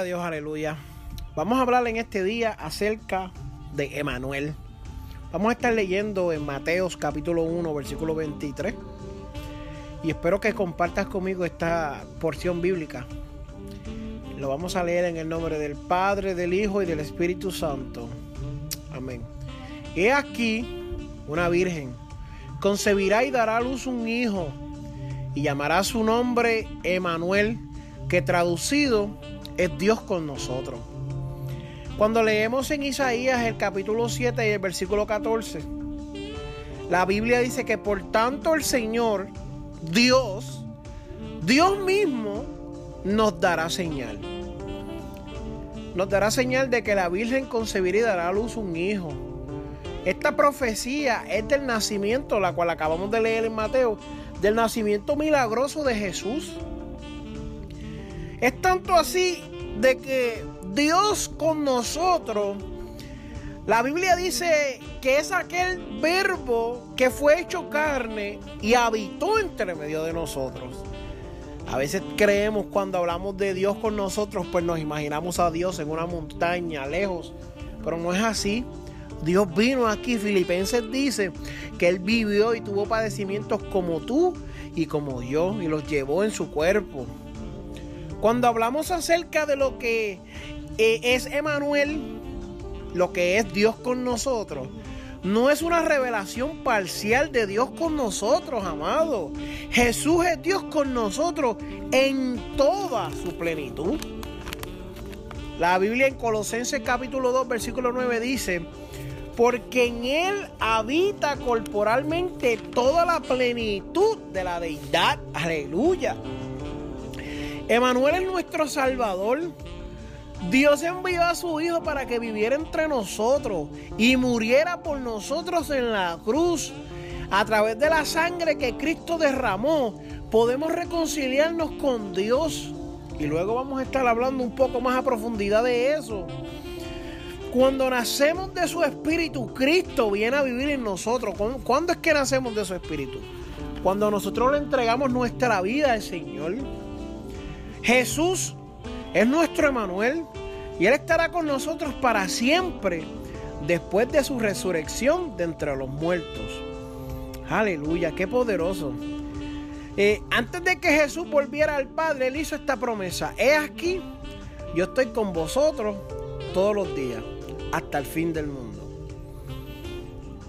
A Dios, aleluya. Vamos a hablar en este día acerca de Emanuel. Vamos a estar leyendo en Mateos capítulo 1, versículo 23. Y espero que compartas conmigo esta porción bíblica. Lo vamos a leer en el nombre del Padre, del Hijo y del Espíritu Santo. Amén. He aquí una virgen. Concebirá y dará a luz un hijo. Y llamará su nombre Emanuel, que traducido es Dios con nosotros. Cuando leemos en Isaías el capítulo 7 y el versículo 14, la Biblia dice que por tanto el Señor, Dios, Dios mismo nos dará señal. Nos dará señal de que la Virgen concebirá y dará a luz un hijo. Esta profecía es del nacimiento, la cual acabamos de leer en Mateo, del nacimiento milagroso de Jesús. Es tanto así de que Dios con nosotros, la Biblia dice que es aquel verbo que fue hecho carne y habitó entre medio de nosotros. A veces creemos cuando hablamos de Dios con nosotros, pues nos imaginamos a Dios en una montaña, lejos. Pero no es así. Dios vino aquí, Filipenses dice que Él vivió y tuvo padecimientos como tú y como yo y los llevó en su cuerpo. Cuando hablamos acerca de lo que eh, es Emanuel, lo que es Dios con nosotros, no es una revelación parcial de Dios con nosotros, amado. Jesús es Dios con nosotros en toda su plenitud. La Biblia en Colosenses capítulo 2, versículo 9 dice, porque en Él habita corporalmente toda la plenitud de la deidad. Aleluya. Emanuel es nuestro Salvador. Dios envió a su Hijo para que viviera entre nosotros y muriera por nosotros en la cruz. A través de la sangre que Cristo derramó, podemos reconciliarnos con Dios. Y luego vamos a estar hablando un poco más a profundidad de eso. Cuando nacemos de su Espíritu, Cristo viene a vivir en nosotros. ¿Cuándo es que nacemos de su Espíritu? Cuando nosotros le entregamos nuestra vida al Señor. Jesús es nuestro Emanuel y Él estará con nosotros para siempre después de su resurrección de entre los muertos. Aleluya, qué poderoso. Eh, antes de que Jesús volviera al Padre, Él hizo esta promesa. He aquí, yo estoy con vosotros todos los días, hasta el fin del mundo.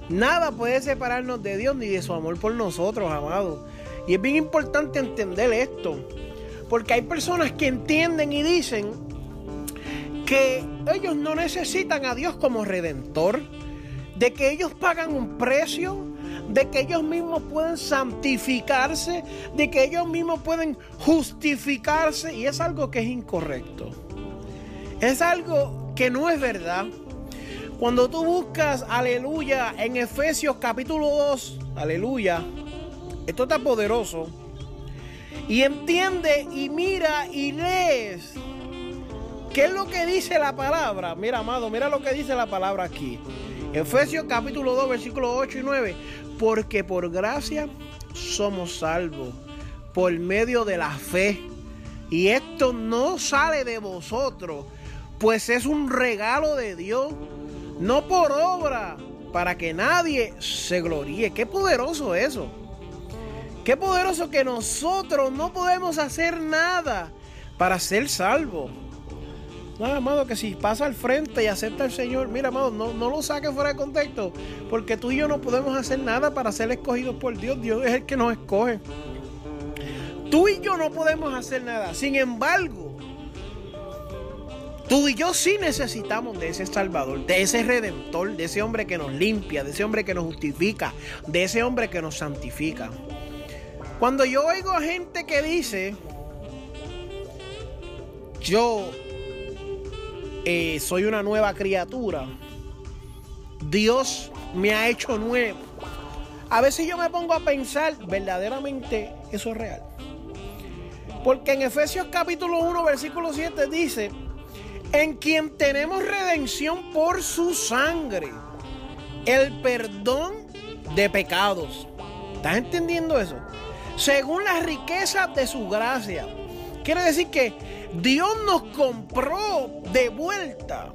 Nada puede separarnos de Dios ni de su amor por nosotros, amados. Y es bien importante entender esto. Porque hay personas que entienden y dicen que ellos no necesitan a Dios como redentor, de que ellos pagan un precio, de que ellos mismos pueden santificarse, de que ellos mismos pueden justificarse y es algo que es incorrecto. Es algo que no es verdad. Cuando tú buscas, aleluya, en Efesios capítulo 2, aleluya, esto está poderoso. Y entiende y mira y lees. ¿Qué es lo que dice la palabra? Mira, amado, mira lo que dice la palabra aquí. Efesios capítulo 2, versículos 8 y 9. Porque por gracia somos salvos por medio de la fe. Y esto no sale de vosotros, pues es un regalo de Dios, no por obra, para que nadie se gloríe. Qué poderoso eso. Qué poderoso que nosotros no podemos hacer nada para ser salvos. No, amado, que si pasa al frente y acepta al Señor, mira, amado, no, no lo saques fuera de contexto, porque tú y yo no podemos hacer nada para ser escogidos por Dios. Dios es el que nos escoge. Tú y yo no podemos hacer nada. Sin embargo, tú y yo sí necesitamos de ese Salvador, de ese Redentor, de ese hombre que nos limpia, de ese hombre que nos justifica, de ese hombre que nos santifica. Cuando yo oigo a gente que dice, yo eh, soy una nueva criatura. Dios me ha hecho nuevo. A veces yo me pongo a pensar, verdaderamente eso es real. Porque en Efesios capítulo 1, versículo 7 dice, en quien tenemos redención por su sangre, el perdón de pecados. ¿Estás entendiendo eso? Según las riquezas de su gracia. Quiere decir que Dios nos compró de vuelta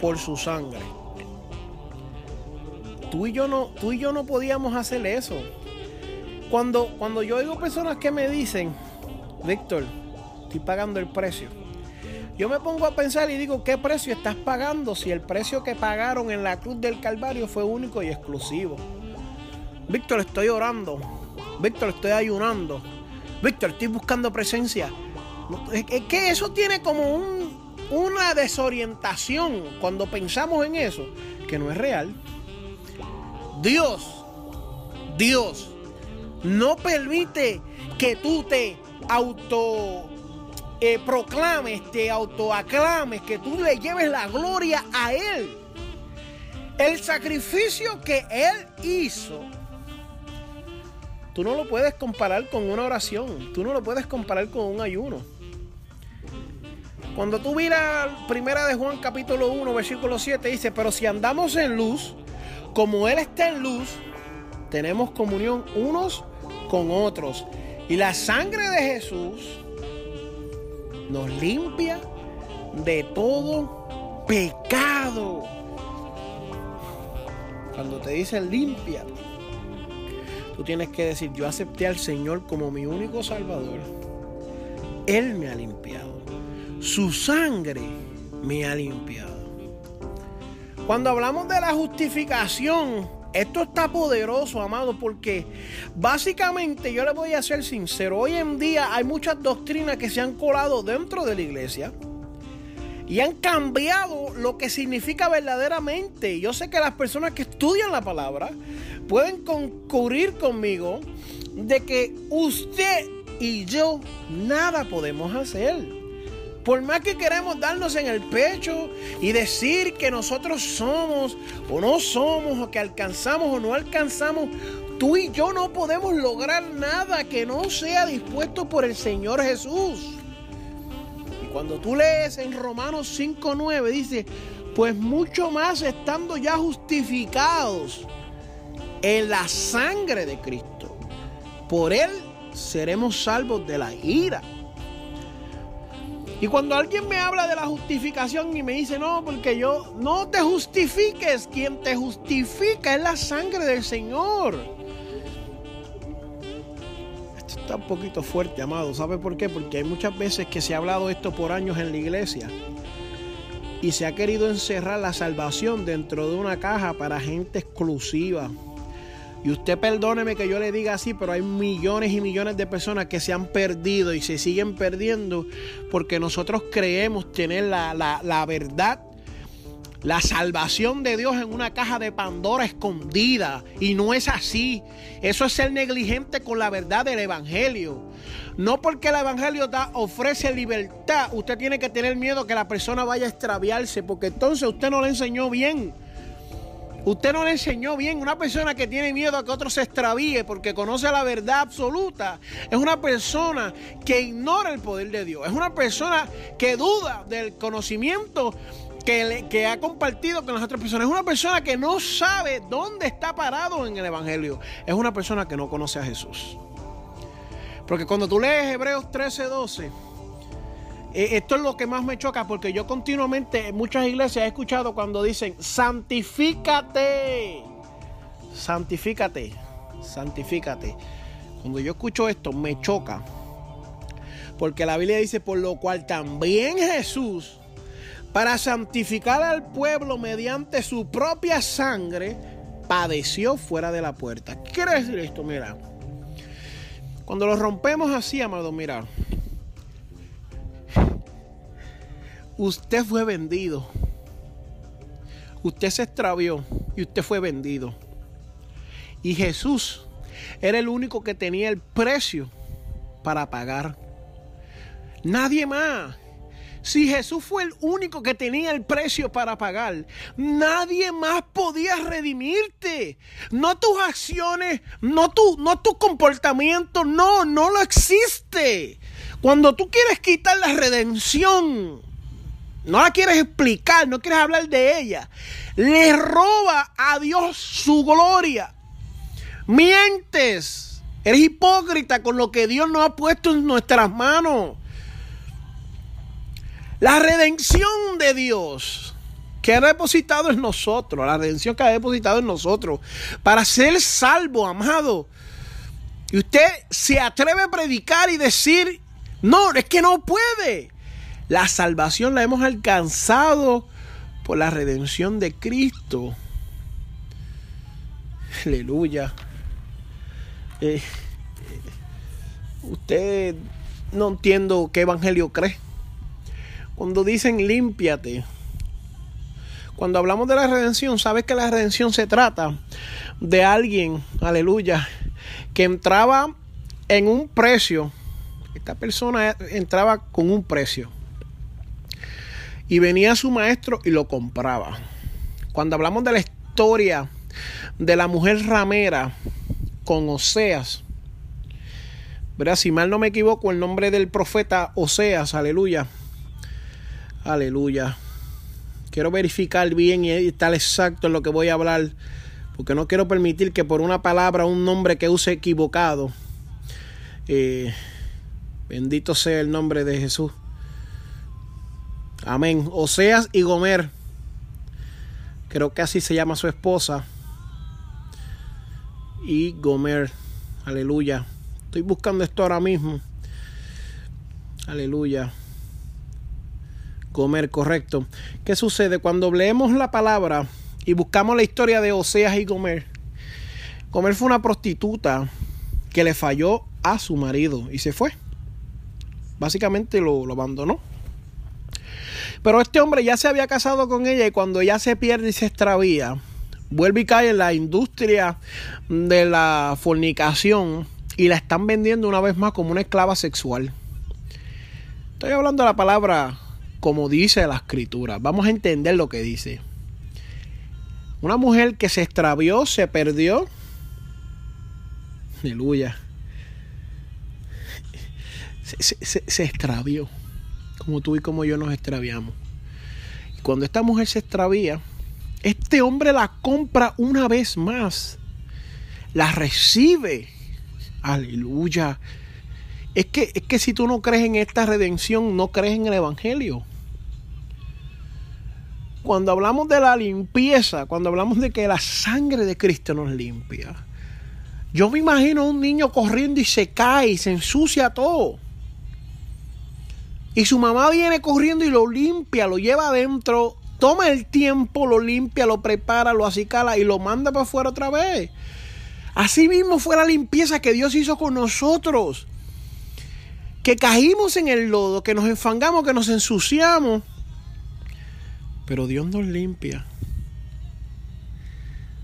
por su sangre. Tú y yo no, tú y yo no podíamos hacer eso. Cuando, cuando yo oigo personas que me dicen, Víctor, estoy pagando el precio. Yo me pongo a pensar y digo, ¿qué precio estás pagando si el precio que pagaron en la cruz del Calvario fue único y exclusivo? Víctor, estoy orando. Víctor, estoy ayunando. Víctor, estoy buscando presencia. Es que eso tiene como una desorientación cuando pensamos en eso, que no es real. Dios, Dios, no permite que tú te auto eh, proclames, te autoaclames, que tú le lleves la gloria a Él. El sacrificio que Él hizo, tú no lo puedes comparar con una oración, tú no lo puedes comparar con un ayuno. Cuando tú miras primera de Juan capítulo 1, versículo 7, dice, pero si andamos en luz, como Él está en luz, tenemos comunión unos con otros. Y la sangre de Jesús nos limpia de todo pecado. Cuando te dicen limpia, tú tienes que decir, yo acepté al Señor como mi único Salvador. Él me ha limpiado. Su sangre me ha limpiado. Cuando hablamos de la justificación, esto está poderoso, amado, porque básicamente yo le voy a ser sincero, hoy en día hay muchas doctrinas que se han colado dentro de la iglesia y han cambiado lo que significa verdaderamente. Yo sé que las personas que estudian la palabra pueden concurrir conmigo de que usted y yo nada podemos hacer. Por más que queremos darnos en el pecho y decir que nosotros somos o no somos o que alcanzamos o no alcanzamos, tú y yo no podemos lograr nada que no sea dispuesto por el Señor Jesús. Y cuando tú lees en Romanos 5.9 dice, pues mucho más estando ya justificados en la sangre de Cristo, por Él seremos salvos de la ira. Y cuando alguien me habla de la justificación y me dice, no, porque yo no te justifiques, quien te justifica es la sangre del Señor. Esto está un poquito fuerte, amado. ¿Sabe por qué? Porque hay muchas veces que se ha hablado esto por años en la iglesia y se ha querido encerrar la salvación dentro de una caja para gente exclusiva. Y usted perdóneme que yo le diga así, pero hay millones y millones de personas que se han perdido y se siguen perdiendo porque nosotros creemos tener la, la verdad la salvación de Dios en una caja de Pandora escondida. Y no es así. Eso es ser negligente con la verdad del Evangelio. No porque el Evangelio da, ofrece libertad, usted tiene que tener miedo que la persona vaya a extraviarse, porque entonces usted no le enseñó bien. Usted no le enseñó bien. Una persona que tiene miedo a que otro se extravíe porque conoce la verdad absoluta es una persona que ignora el poder de Dios. Es una persona que duda del conocimiento que, que, ha compartido con las otras personas. Es una persona que no sabe dónde está parado en el Evangelio. Es una persona que no conoce a Jesús. Porque cuando tú lees Hebreos 13, 12 eh, esto es lo que más me choca porque yo continuamente en muchas iglesias he escuchado cuando dicen, santifícate, santifícate, santifícate. Cuando yo escucho esto me choca. Porque la Biblia dice, por lo cual también Jesús, para santificar al pueblo mediante su propia sangre, padeció fuera de la puerta. ¿Qué quiere decir esto? Mira, cuando lo rompemos así, amado, mira. Usted fue vendido. Usted se extravió y usted fue vendido. Y Jesús era el único que tenía el precio para pagar. Nadie más. Si Jesús fue el único que tenía el precio para pagar, nadie más podía redimirte. No tus acciones, no tu, no tu comportamiento, no, no lo existe. Cuando tú quieres quitar la redención, no la quieres explicar, no quieres hablar de ella, le roba a Dios su gloria. Mientes, eres hipócrita con lo que Dios nos ha puesto en nuestras manos. La redención de Dios que ha depositado en nosotros, la redención que ha depositado en nosotros, para ser salvo, amado. Y usted se atreve a predicar y decir, no, es que no puede. La salvación la hemos alcanzado por la redención de Cristo. Aleluya. Eh, usted no entiendo qué evangelio cree. Cuando dicen límpiate, cuando hablamos de la redención, sabes que la redención se trata de alguien, aleluya, que entraba en un precio. Esta persona entraba con un precio. Y venía su maestro y lo compraba. Cuando hablamos de la historia de la mujer ramera con Oseas, ¿verdad? Si mal no me equivoco, el nombre del profeta Oseas, aleluya Aleluya. Quiero verificar bien y estar exacto en lo que voy a hablar. Porque no quiero permitir que por una palabra, un nombre que use equivocado. Eh, bendito sea el nombre de Jesús. Amén. Oseas y Gomer. Creo que así se llama su esposa. Y Gomer. Aleluya. Estoy buscando esto ahora mismo. Aleluya comer, correcto. ¿Qué sucede? Cuando leemos la palabra y buscamos la historia de Oseas y Gomer, Gomer fue una prostituta que le falló a su marido y se fue. Básicamente lo, lo abandonó. Pero este hombre ya se había casado con ella y cuando ella se pierde y se extravía, vuelve y cae en la industria de la fornicación y la están vendiendo una vez más como una esclava sexual. Estoy hablando de la palabra como dice la escritura. Vamos a entender lo que dice. Una mujer que se extravió, se perdió. Aleluya. Se, se, extravió. Como tú y como yo nos extraviamos. Cuando esta mujer se extravía, este hombre la compra una vez más. La recibe. Aleluya. Es que, es que si tú no crees en esta redención, no crees en el Evangelio cuando hablamos de la limpieza, cuando hablamos de que la sangre de Cristo nos limpia, yo me imagino a un niño corriendo y se cae y se ensucia todo. Y su mamá viene corriendo y lo limpia, lo lleva adentro, toma el tiempo, lo limpia, lo prepara, lo acicala y lo manda para afuera otra vez. Así mismo fue la limpieza que Dios hizo con nosotros. Que caímos en el lodo, que nos enfangamos, que nos ensuciamos pero Dios nos limpia.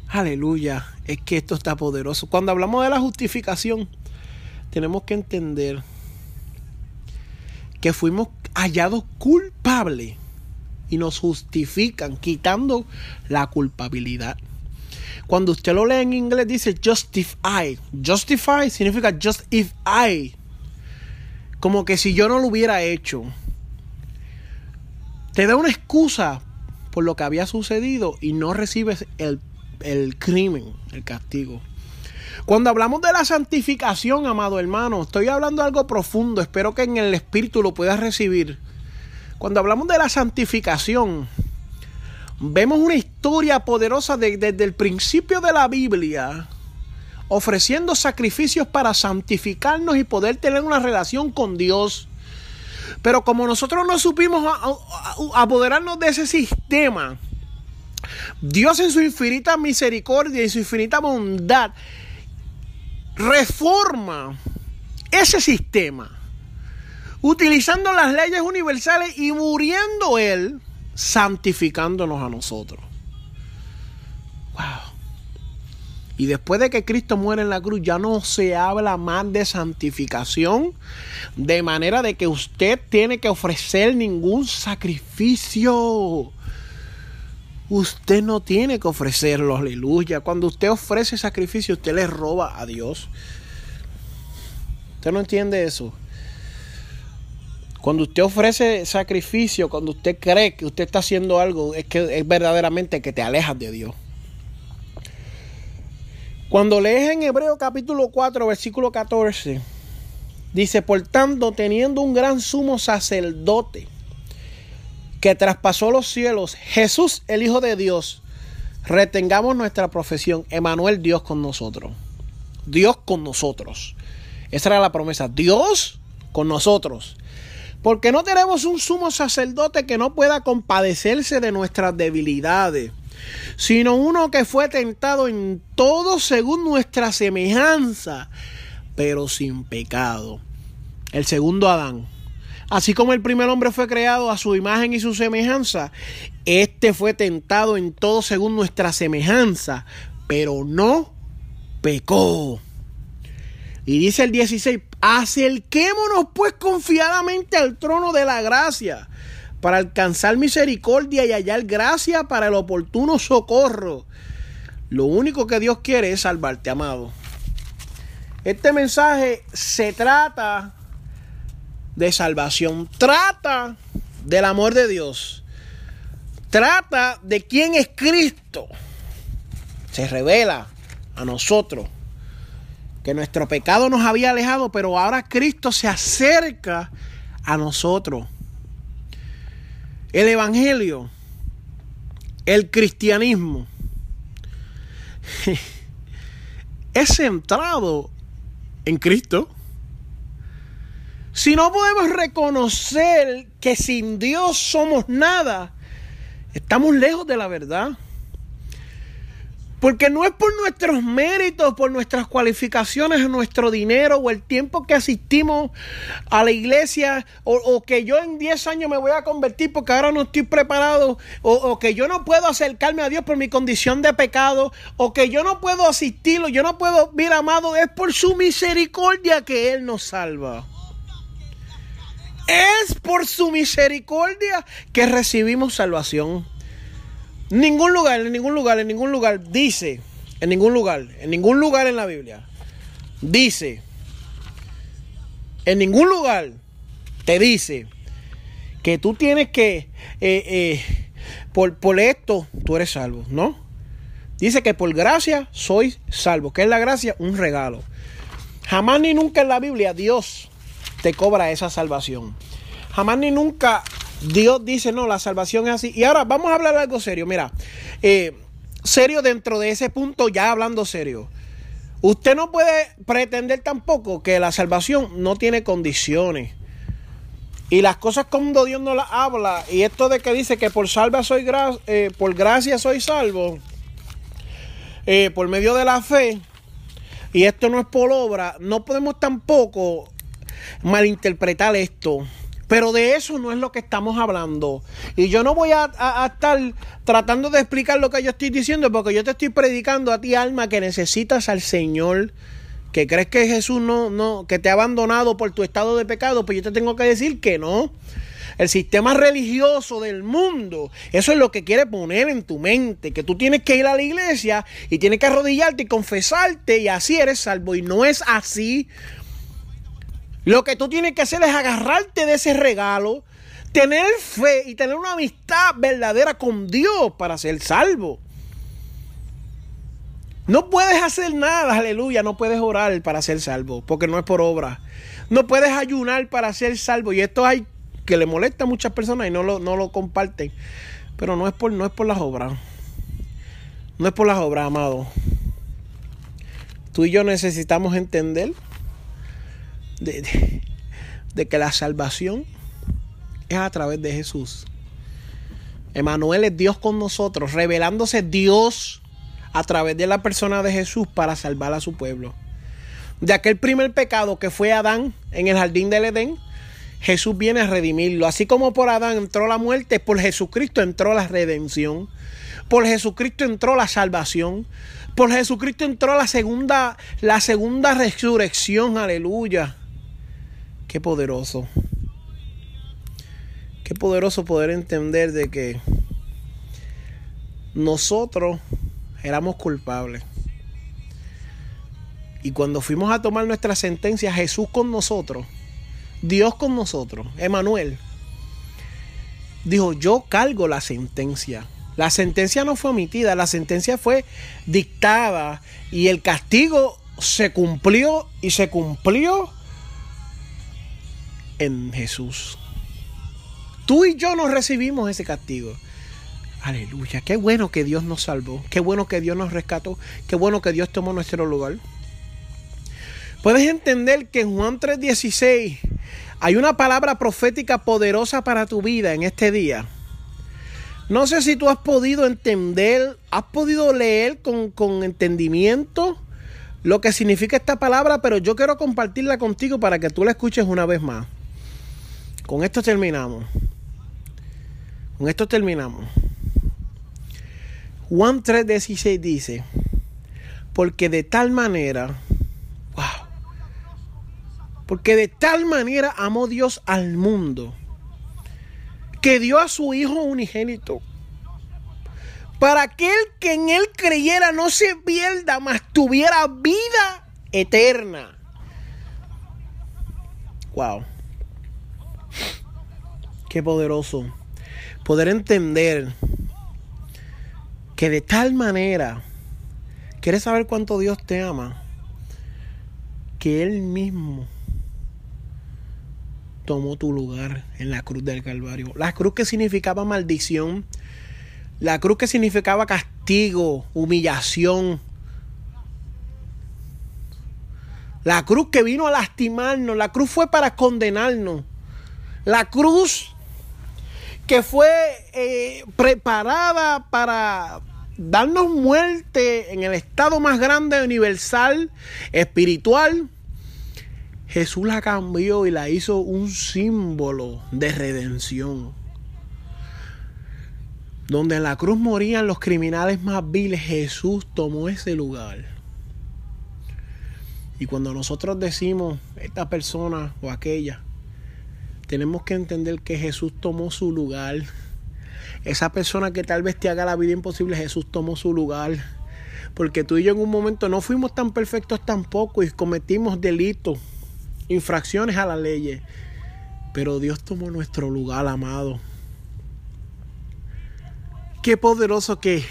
Aleluya, es que esto está poderoso. Cuando hablamos de la justificación, tenemos que entender que fuimos hallados culpables y nos justifican quitando la culpabilidad. Cuando usted lo lee en inglés dice justify. Justify significa just if I. Como que si yo no lo hubiera hecho. Te da una excusa por lo que había sucedido y no recibes el, el crimen, el castigo. Cuando hablamos de la santificación, amado hermano, estoy hablando de algo profundo, espero que en el Espíritu lo puedas recibir. Cuando hablamos de la santificación, vemos una historia poderosa desde el principio de la Biblia, ofreciendo sacrificios para santificarnos y poder tener una relación con Dios. Pero como nosotros no supimos apoderarnos de ese sistema, Dios en su infinita misericordia y su infinita bondad reforma ese sistema utilizando las leyes universales y muriendo Él, santificándonos a nosotros. Wow. Y después de que Cristo muere en la cruz, ya no se habla más de santificación, de manera de que usted tiene que ofrecer ningún sacrificio. Usted no tiene que ofrecerlo, aleluya. Cuando usted ofrece sacrificio, usted le roba a Dios. ¿Usted no entiende eso? Cuando usted ofrece sacrificio, cuando usted cree que usted está haciendo algo, es que es verdaderamente que te alejas de Dios. Cuando lees en Hebreo capítulo 4, versículo 14, dice, por tanto, teniendo un gran sumo sacerdote que traspasó los cielos, Jesús, el Hijo de Dios, retengamos nuestra profesión, Emanuel, Dios con nosotros. Dios con nosotros. Esa era la promesa, Dios con nosotros. Porque no tenemos un sumo sacerdote que no pueda compadecerse de nuestras debilidades sino uno que fue tentado en todo según nuestra semejanza, pero sin pecado. El segundo Adán. Así como el primer hombre fue creado a su imagen y su semejanza, este fue tentado en todo según nuestra semejanza, pero no pecó. Y dice el 16, acerquémonos pues confiadamente al trono de la gracia para alcanzar misericordia y hallar gracia para el oportuno socorro. Lo único que Dios quiere es salvarte, amado. Este mensaje se trata de salvación, trata del amor de Dios, trata de quién es Cristo. Se revela a nosotros que nuestro pecado nos había alejado, pero ahora Cristo se acerca a nosotros. El Evangelio, el cristianismo, es centrado en Cristo. Si no podemos reconocer que sin Dios somos nada, estamos lejos de la verdad. Porque no es por nuestros méritos, por nuestras cualificaciones, nuestro dinero o el tiempo que asistimos a la iglesia o, que yo en 10 años me voy a convertir porque ahora no estoy preparado o, que yo no puedo acercarme a Dios por mi condición de pecado o que yo no puedo asistirlo, yo no puedo ver amado, es por su misericordia que Él nos salva. Es por su misericordia que recibimos salvación. Ningún lugar, en ningún lugar, en ningún lugar dice, en ningún lugar, en ningún lugar en la Biblia, dice, en ningún lugar te dice que tú tienes que, eh, eh, por, por esto, tú eres salvo, ¿no? Dice que por gracia soy salvo. ¿Qué es la gracia? Un regalo. Jamás ni nunca en la Biblia Dios te cobra esa salvación. Jamás ni nunca Dios dice, no, la salvación es así. Y ahora vamos a hablar algo serio. Mira, eh, serio dentro de ese punto, ya hablando serio. Usted no puede pretender tampoco que la salvación no tiene condiciones. Y las cosas como Dios no las habla, y esto de que dice que por salva soy eh, por gracia soy salvo, eh, por medio de la fe, y esto no es por obra, no podemos tampoco malinterpretar esto. Pero de eso no es lo que estamos hablando. Y yo no voy a, estar tratando de explicar lo que yo estoy diciendo, porque yo te estoy predicando a ti, alma, que necesitas al Señor, que crees que Jesús no, no, que te ha abandonado por tu estado de pecado, pues yo te tengo que decir que no. El sistema religioso del mundo, eso es lo que quiere poner en tu mente, que tú tienes que ir a la iglesia y tienes que arrodillarte y confesarte y así eres salvo. Y no es así. Lo que tú tienes que hacer es agarrarte de ese regalo, tener fe y tener una amistad verdadera con Dios para ser salvo. No puedes hacer nada, aleluya, no puedes orar para ser salvo, porque no es por obra. No puedes ayunar para ser salvo. Y esto hay que le molesta a muchas personas y no lo, no lo comparten. Pero no es por, no es por las obras. No es por las obras, amado. Tú y yo necesitamos entender de, que la salvación es a través de Jesús. Emanuel es Dios con nosotros, revelándose Dios a través de la persona de Jesús para salvar a su pueblo. De aquel primer pecado que fue Adán en el jardín del Edén, Jesús viene a redimirlo. Así como por Adán entró la muerte, por Jesucristo entró la redención. Por Jesucristo entró la salvación. Por Jesucristo entró la segunda, la segunda resurrección. Aleluya. Qué poderoso. Qué poderoso poder entender de que nosotros éramos culpables. Y cuando fuimos a tomar nuestra sentencia, Jesús con nosotros, Dios con nosotros, Emanuel, dijo, yo cargo la sentencia. La sentencia no fue omitida, la sentencia fue dictada y el castigo se cumplió y se cumplió en Jesús. Tú y yo nos recibimos ese castigo. Aleluya, qué bueno que Dios nos salvó, qué bueno que Dios nos rescató, qué bueno que Dios tomó nuestro lugar. Puedes entender que en Juan 3:16 hay una palabra profética poderosa para tu vida en este día. No sé si tú has podido entender, has podido leer con, con entendimiento lo que significa esta palabra, pero yo quiero compartirla contigo para que tú la escuches una vez más. Con esto terminamos. Con esto terminamos. Juan 3:16 dice, porque de tal manera porque de tal manera amó Dios al mundo que dio a su Hijo unigénito. Para aquel que en él creyera no se pierda, mas tuviera vida eterna. Wow. Qué poderoso. Poder entender que de tal manera, ¿quieres saber cuánto Dios te ama? Que Él mismo tomó tu lugar en la cruz del Calvario. La cruz que significaba maldición, la cruz que significaba castigo, humillación. La cruz que vino a lastimarnos, la cruz fue para condenarnos. La cruz que fue eh, preparada para darnos muerte en el estado más grande, universal, espiritual Jesús la cambió y la hizo un símbolo de redención. Donde en la cruz morían los criminales más viles, Jesús tomó ese lugar. Y cuando nosotros decimos esta persona o aquella, tenemos que entender que Jesús tomó su lugar. Esa persona que tal vez te haga la vida imposible, Jesús tomó su lugar. Porque tú y yo en un momento no fuimos tan perfectos tampoco y cometimos delitos infracciones a la ley. Pero Dios tomó nuestro lugar, amado. Qué poderoso que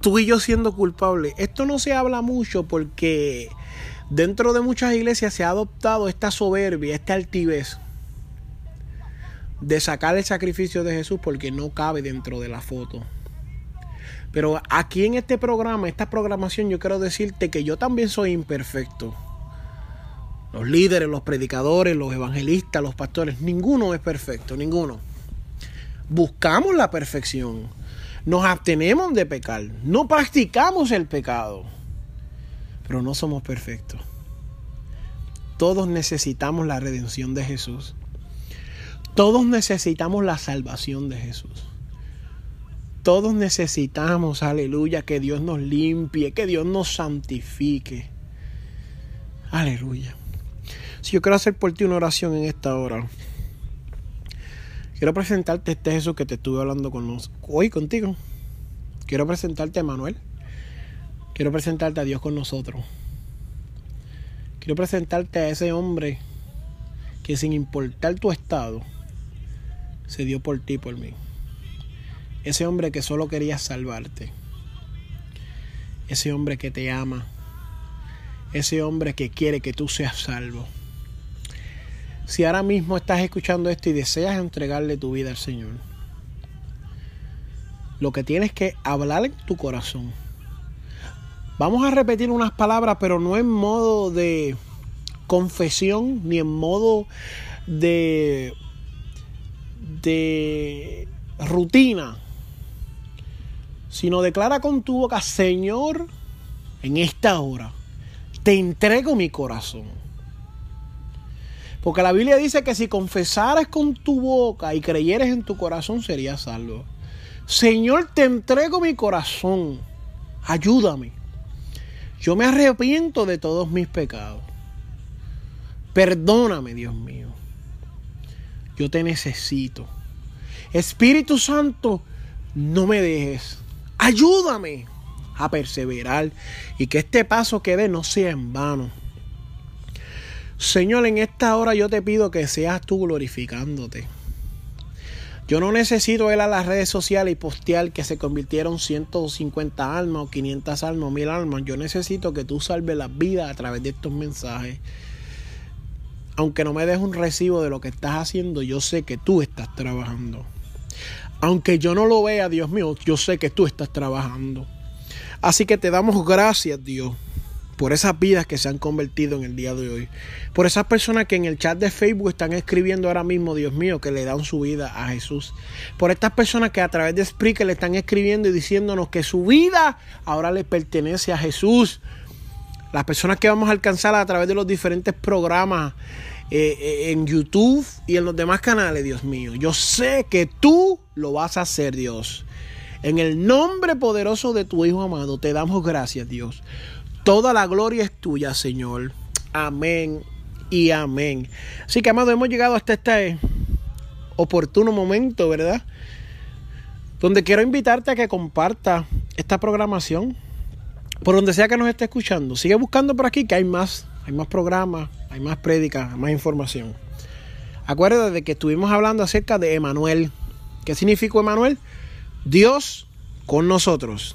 tú y yo siendo culpables. Esto no se habla mucho porque dentro de muchas iglesias se ha adoptado esta soberbia, esta altivez de sacar el sacrificio de Jesús porque no cabe dentro de la foto. Pero aquí en este programa, esta programación, yo quiero decirte que yo también soy imperfecto. Los líderes, los predicadores, los evangelistas, los pastores, ninguno es perfecto, ninguno. Buscamos la perfección, nos abstenemos de pecar, no practicamos el pecado, pero no somos perfectos. Todos necesitamos la redención de Jesús. Todos necesitamos la salvación de Jesús. Todos necesitamos, aleluya, que Dios nos limpie, que Dios nos santifique. Aleluya. Si yo quiero hacer por ti una oración en esta hora, quiero presentarte este Jesús que te estuve hablando con hoy contigo. Quiero presentarte a Manuel. Quiero presentarte a Dios con nosotros. Quiero presentarte a ese hombre que sin importar tu estado, se dio por ti por mí. Ese hombre que solo quería salvarte. Ese hombre que te ama. Ese hombre que quiere que tú seas salvo. Si ahora mismo estás escuchando esto y deseas entregarle tu vida al Señor, lo que tienes que hablar en tu corazón. Vamos a repetir unas palabras, pero no en modo de confesión ni en modo de de rutina, sino declara con tu boca, Señor, en esta hora te entrego mi corazón. Porque la Biblia dice que si confesaras con tu boca y creyeres en tu corazón serías salvo. Señor, te entrego mi corazón. Ayúdame. Yo me arrepiento de todos mis pecados. Perdóname, Dios mío. Yo te necesito. Espíritu Santo, no me dejes. Ayúdame a perseverar y que este paso que dé no sea en vano. Señor, en esta hora yo te pido que seas tú glorificándote. Yo no necesito ir a las redes sociales y postear que se convirtieron 150 almas o 500 almas o 1000 almas. Yo necesito que tú salves las vidas a través de estos mensajes. Aunque no me des un recibo de lo que estás haciendo, yo sé que tú estás trabajando. Aunque yo no lo vea, Dios mío, yo sé que tú estás trabajando. Así que te damos gracias, Dios, por esas vidas que se han convertido en el día de hoy. Por esas personas que en el chat de Facebook están escribiendo ahora mismo, Dios mío, que le dan su vida a Jesús. Por estas personas que a través de Spreaker le están escribiendo y diciéndonos que su vida ahora le pertenece a Jesús. Las personas que vamos a alcanzar a través de los diferentes programas eh, eh, en YouTube y en los demás canales, Dios mío. Yo sé que tú lo vas a hacer, Dios. En el nombre poderoso de tu Hijo amado, te damos gracias, Dios. Toda la gloria es tuya, Señor. Amén y amén. Así que, amado, hemos llegado hasta este oportuno momento, ¿verdad? Donde quiero invitarte a que comparta esta programación. Por donde sea que nos esté escuchando. Sigue buscando por aquí que hay más hay más programas, hay más prédicas, más información. Acuérdate de que estuvimos hablando acerca de Emanuel. ¿Qué significó Emanuel? Dios con nosotros.